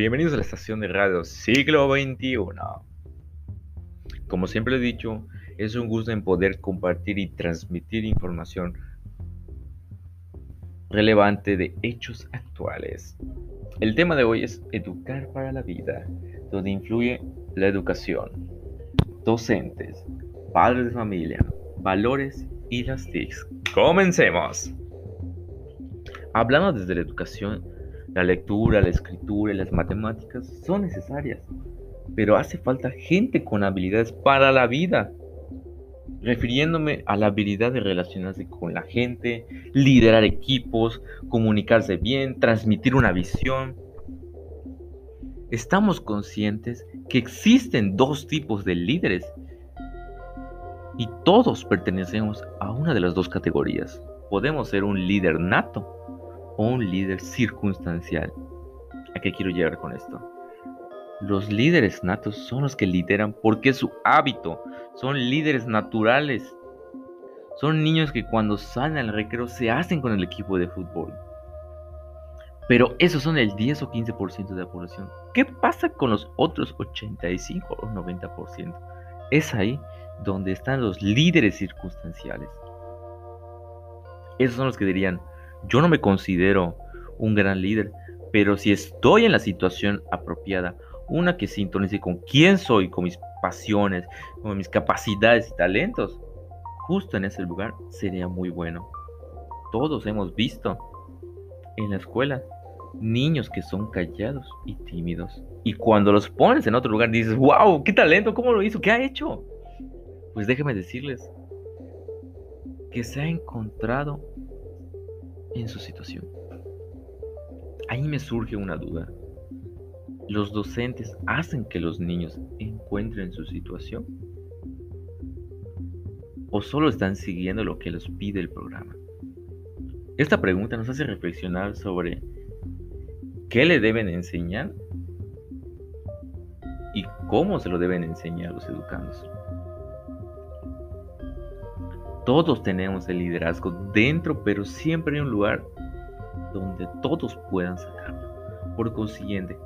Bienvenidos a la estación de radio Siglo XXI. Como siempre he dicho, es un gusto en poder compartir y transmitir información relevante de hechos actuales. El tema de hoy es educar para la vida, donde influye la educación, docentes, padres de familia, valores y las TICs. Comencemos. Hablando desde la educación, la lectura, la escritura y las matemáticas son necesarias, pero hace falta gente con habilidades para la vida. Refiriéndome a la habilidad de relacionarse con la gente, liderar equipos, comunicarse bien, transmitir una visión. Estamos conscientes que existen dos tipos de líderes y todos pertenecemos a una de las dos categorías. Podemos ser un líder nato un líder circunstancial. ¿A qué quiero llegar con esto? Los líderes natos son los que lideran porque es su hábito, son líderes naturales. Son niños que cuando salen al recreo se hacen con el equipo de fútbol. Pero esos son el 10 o 15% de la población. ¿Qué pasa con los otros 85 o 90%? Es ahí donde están los líderes circunstanciales. Esos son los que dirían, yo no me considero un gran líder, pero si estoy en la situación apropiada, una que sintonice con quién soy, con mis pasiones, con mis capacidades y talentos, justo en ese lugar sería muy bueno. Todos hemos visto en la escuela niños que son callados y tímidos. Y cuando los pones en otro lugar dices, wow, qué talento, ¿cómo lo hizo? ¿Qué ha hecho? Pues déjenme decirles que se ha encontrado en su situación. Ahí me surge una duda. ¿Los docentes hacen que los niños encuentren su situación? ¿O solo están siguiendo lo que les pide el programa? Esta pregunta nos hace reflexionar sobre qué le deben enseñar y cómo se lo deben enseñar los educandos. Todos tenemos el liderazgo dentro, pero siempre hay un lugar donde todos puedan sacarlo. Por consiguiente,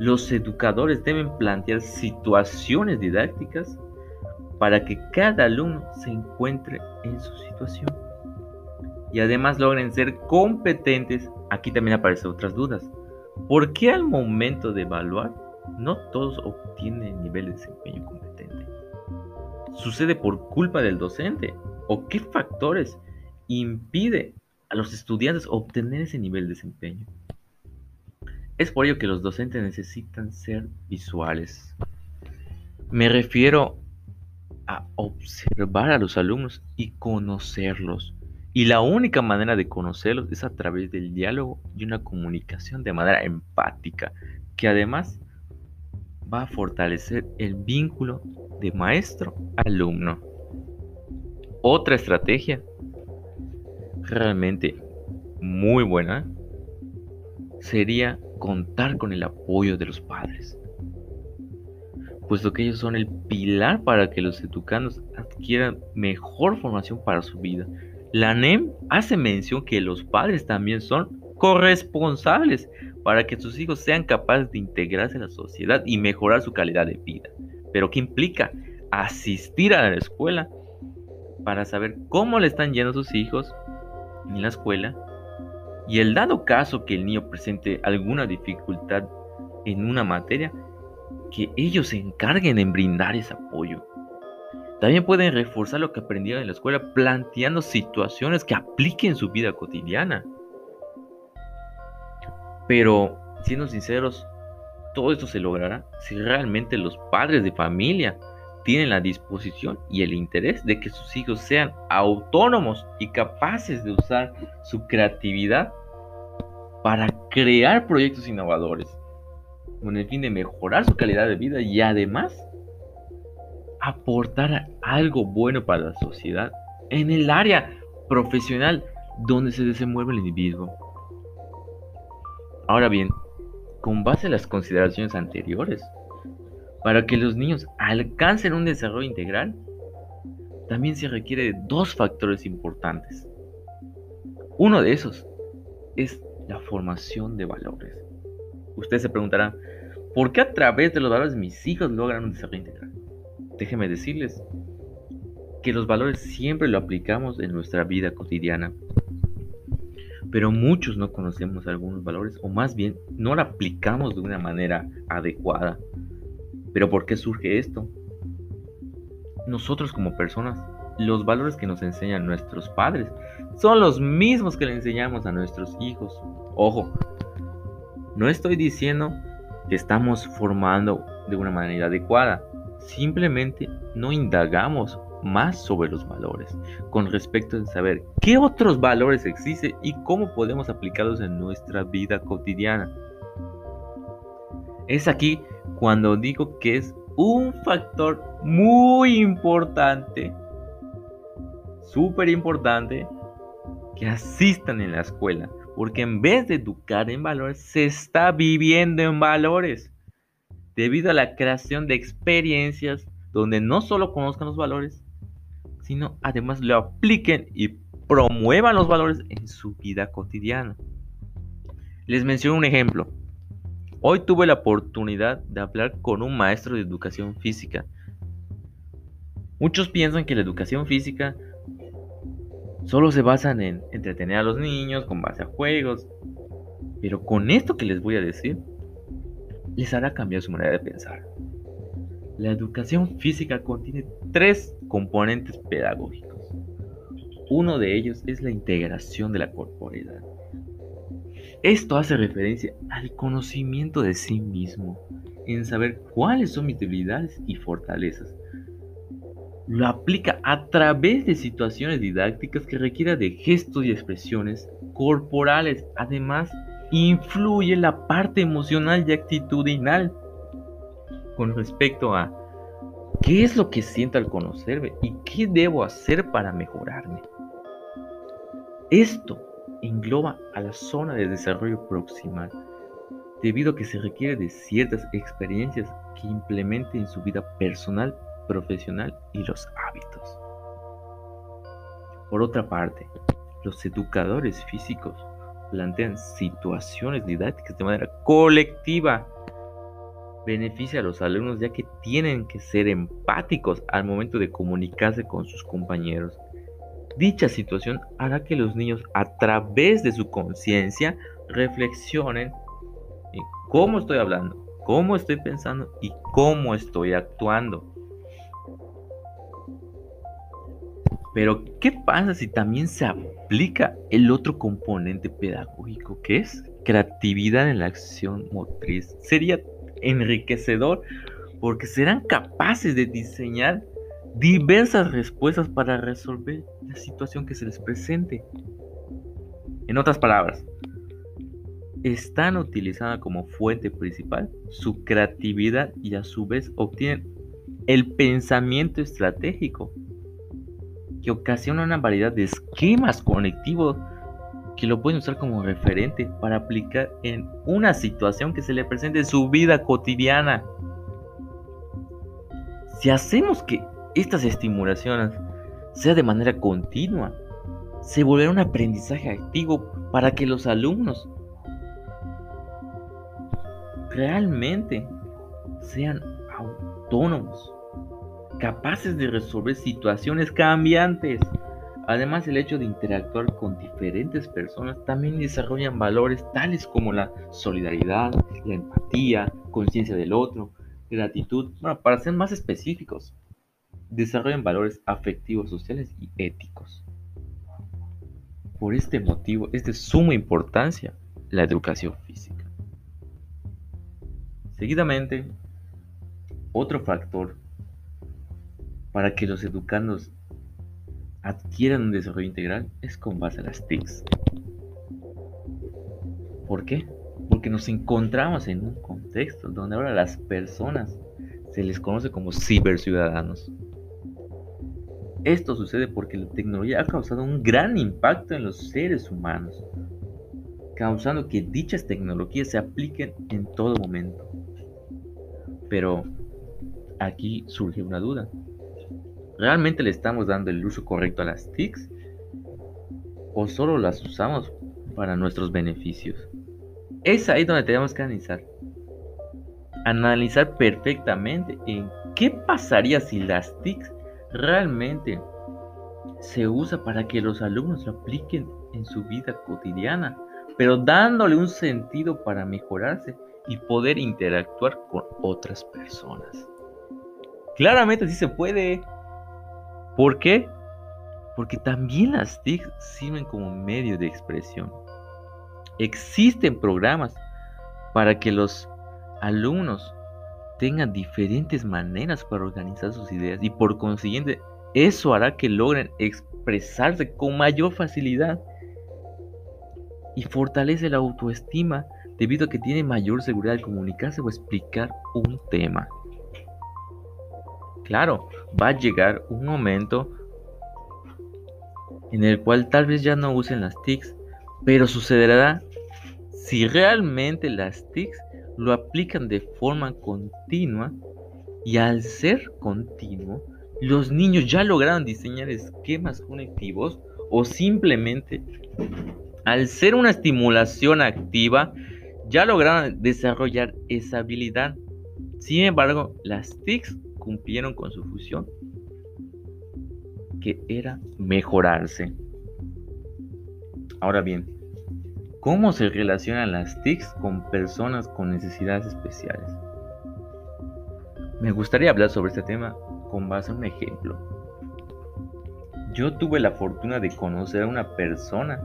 los educadores deben plantear situaciones didácticas para que cada alumno se encuentre en su situación. Y además logren ser competentes. Aquí también aparecen otras dudas. ¿Por qué al momento de evaluar no todos obtienen el nivel de desempeño competente? ¿Sucede por culpa del docente? O qué factores impide a los estudiantes obtener ese nivel de desempeño. Es por ello que los docentes necesitan ser visuales. Me refiero a observar a los alumnos y conocerlos. Y la única manera de conocerlos es a través del diálogo y una comunicación de manera empática, que además va a fortalecer el vínculo de maestro-alumno. Otra estrategia realmente muy buena sería contar con el apoyo de los padres, puesto que ellos son el pilar para que los educandos adquieran mejor formación para su vida. La NEM hace mención que los padres también son corresponsables para que sus hijos sean capaces de integrarse en la sociedad y mejorar su calidad de vida. Pero ¿qué implica? Asistir a la escuela para saber cómo le están yendo sus hijos en la escuela y el dado caso que el niño presente alguna dificultad en una materia, que ellos se encarguen en brindar ese apoyo. También pueden reforzar lo que aprendieron en la escuela planteando situaciones que apliquen en su vida cotidiana. Pero, siendo sinceros, todo esto se logrará si realmente los padres de familia tienen la disposición y el interés de que sus hijos sean autónomos y capaces de usar su creatividad para crear proyectos innovadores con el fin de mejorar su calidad de vida y además aportar algo bueno para la sociedad en el área profesional donde se desenvuelve el individuo. Ahora bien, con base en las consideraciones anteriores, para que los niños alcancen un desarrollo integral, también se requiere de dos factores importantes. Uno de esos es la formación de valores. Usted se preguntará, ¿Por qué a través de los valores mis hijos logran un desarrollo integral? Déjenme decirles que los valores siempre lo aplicamos en nuestra vida cotidiana. Pero muchos no conocemos algunos valores o más bien no lo aplicamos de una manera adecuada. ¿Pero por qué surge esto? Nosotros como personas, los valores que nos enseñan nuestros padres son los mismos que le enseñamos a nuestros hijos. Ojo, no estoy diciendo que estamos formando de una manera adecuada. Simplemente no indagamos más sobre los valores con respecto a saber qué otros valores existen y cómo podemos aplicarlos en nuestra vida cotidiana. Es aquí cuando digo que es un factor muy importante, súper importante, que asistan en la escuela. Porque en vez de educar en valores, se está viviendo en valores. Debido a la creación de experiencias donde no solo conozcan los valores, sino además lo apliquen y promuevan los valores en su vida cotidiana. Les menciono un ejemplo. Hoy tuve la oportunidad de hablar con un maestro de educación física. Muchos piensan que la educación física solo se basan en entretener a los niños con base a juegos. Pero con esto que les voy a decir, les hará cambiar su manera de pensar. La educación física contiene tres componentes pedagógicos. Uno de ellos es la integración de la corporalidad. Esto hace referencia al conocimiento de sí mismo, en saber cuáles son mis debilidades y fortalezas, lo aplica a través de situaciones didácticas que requieran de gestos y expresiones corporales. Además, influye la parte emocional y actitudinal con respecto a qué es lo que siento al conocerme y qué debo hacer para mejorarme. Esto engloba a la zona de desarrollo proximal, debido a que se requiere de ciertas experiencias que implemente en su vida personal profesional y los hábitos. Por otra parte, los educadores físicos plantean situaciones didácticas de manera colectiva. Beneficia a los alumnos ya que tienen que ser empáticos al momento de comunicarse con sus compañeros. Dicha situación hará que los niños a través de su conciencia reflexionen en cómo estoy hablando, cómo estoy pensando y cómo estoy actuando. Pero, ¿qué pasa si también se aplica el otro componente pedagógico, que es creatividad en la acción motriz? Sería enriquecedor porque serán capaces de diseñar diversas respuestas para resolver la situación que se les presente. En otras palabras, están utilizando como fuente principal su creatividad y a su vez obtienen el pensamiento estratégico que ocasiona una variedad de esquemas conectivos que lo pueden usar como referente para aplicar en una situación que se le presente en su vida cotidiana. Si hacemos que estas estimulaciones sea de manera continua, se volverá un aprendizaje activo para que los alumnos realmente sean autónomos capaces de resolver situaciones cambiantes. Además, el hecho de interactuar con diferentes personas también desarrollan valores tales como la solidaridad, la empatía, conciencia del otro, gratitud. Bueno, para ser más específicos, desarrollan valores afectivos, sociales y éticos. Por este motivo es de suma importancia la educación física. Seguidamente, otro factor para que los educandos adquieran un desarrollo integral es con base a las TICs. ¿Por qué? Porque nos encontramos en un contexto donde ahora las personas se les conoce como ciberciudadanos. Esto sucede porque la tecnología ha causado un gran impacto en los seres humanos, causando que dichas tecnologías se apliquen en todo momento. Pero aquí surge una duda. ¿Realmente le estamos dando el uso correcto a las TICs? ¿O solo las usamos para nuestros beneficios? Es ahí donde tenemos que analizar. analizar perfectamente en qué pasaría si las TICs realmente se usa para que los alumnos lo apliquen en su vida cotidiana, pero dándole un sentido para mejorarse y poder interactuar con otras personas. Claramente sí se puede. ¿Por qué? Porque también las TIC sirven como medio de expresión. Existen programas para que los alumnos tengan diferentes maneras para organizar sus ideas y por consiguiente eso hará que logren expresarse con mayor facilidad y fortalece la autoestima debido a que tiene mayor seguridad al comunicarse o explicar un tema. Claro, va a llegar un momento en el cual tal vez ya no usen las TICs, pero sucederá si realmente las TICs lo aplican de forma continua y al ser continuo, los niños ya lograron diseñar esquemas conectivos o simplemente al ser una estimulación activa ya lograron desarrollar esa habilidad. Sin embargo, las TICs cumplieron con su función, que era mejorarse. Ahora bien, ¿cómo se relacionan las TICs con personas con necesidades especiales? Me gustaría hablar sobre este tema con base en un ejemplo. Yo tuve la fortuna de conocer a una persona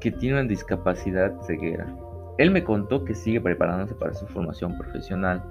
que tiene una discapacidad ceguera. Él me contó que sigue preparándose para su formación profesional.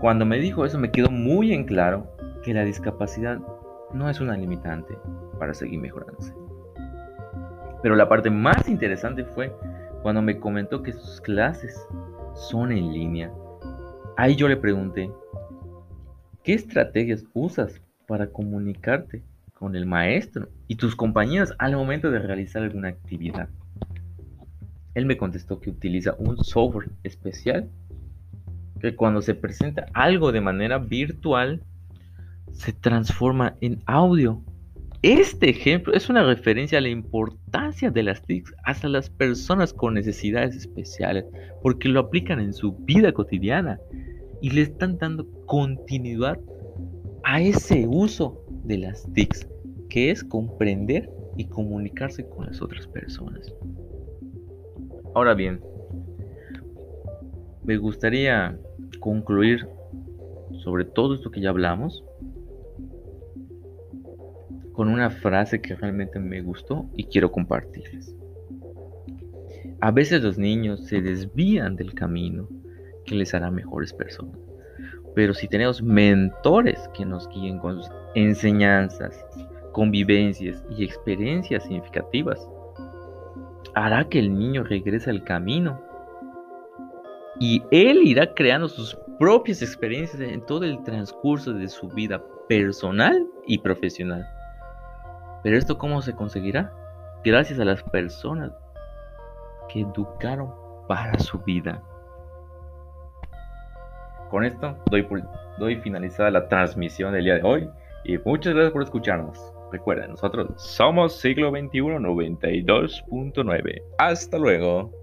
Cuando me dijo eso me quedó muy en claro que la discapacidad no es una limitante para seguir mejorándose. Pero la parte más interesante fue cuando me comentó que sus clases son en línea. Ahí yo le pregunté, ¿qué estrategias usas para comunicarte con el maestro y tus compañeros al momento de realizar alguna actividad? Él me contestó que utiliza un software especial que cuando se presenta algo de manera virtual se transforma en audio. Este ejemplo es una referencia a la importancia de las TICs hasta las personas con necesidades especiales, porque lo aplican en su vida cotidiana y le están dando continuidad a ese uso de las TICs, que es comprender y comunicarse con las otras personas. Ahora bien, me gustaría concluir sobre todo esto que ya hablamos con una frase que realmente me gustó y quiero compartirles. A veces los niños se desvían del camino que les hará mejores personas. Pero si tenemos mentores que nos guíen con sus enseñanzas, convivencias y experiencias significativas, hará que el niño regrese al camino y él irá creando sus propias experiencias en todo el transcurso de su vida personal y profesional. Pero esto cómo se conseguirá? Gracias a las personas que educaron para su vida. Con esto doy, doy finalizada la transmisión del día de hoy y muchas gracias por escucharnos. Recuerden, nosotros somos siglo XXI 92.9. Hasta luego.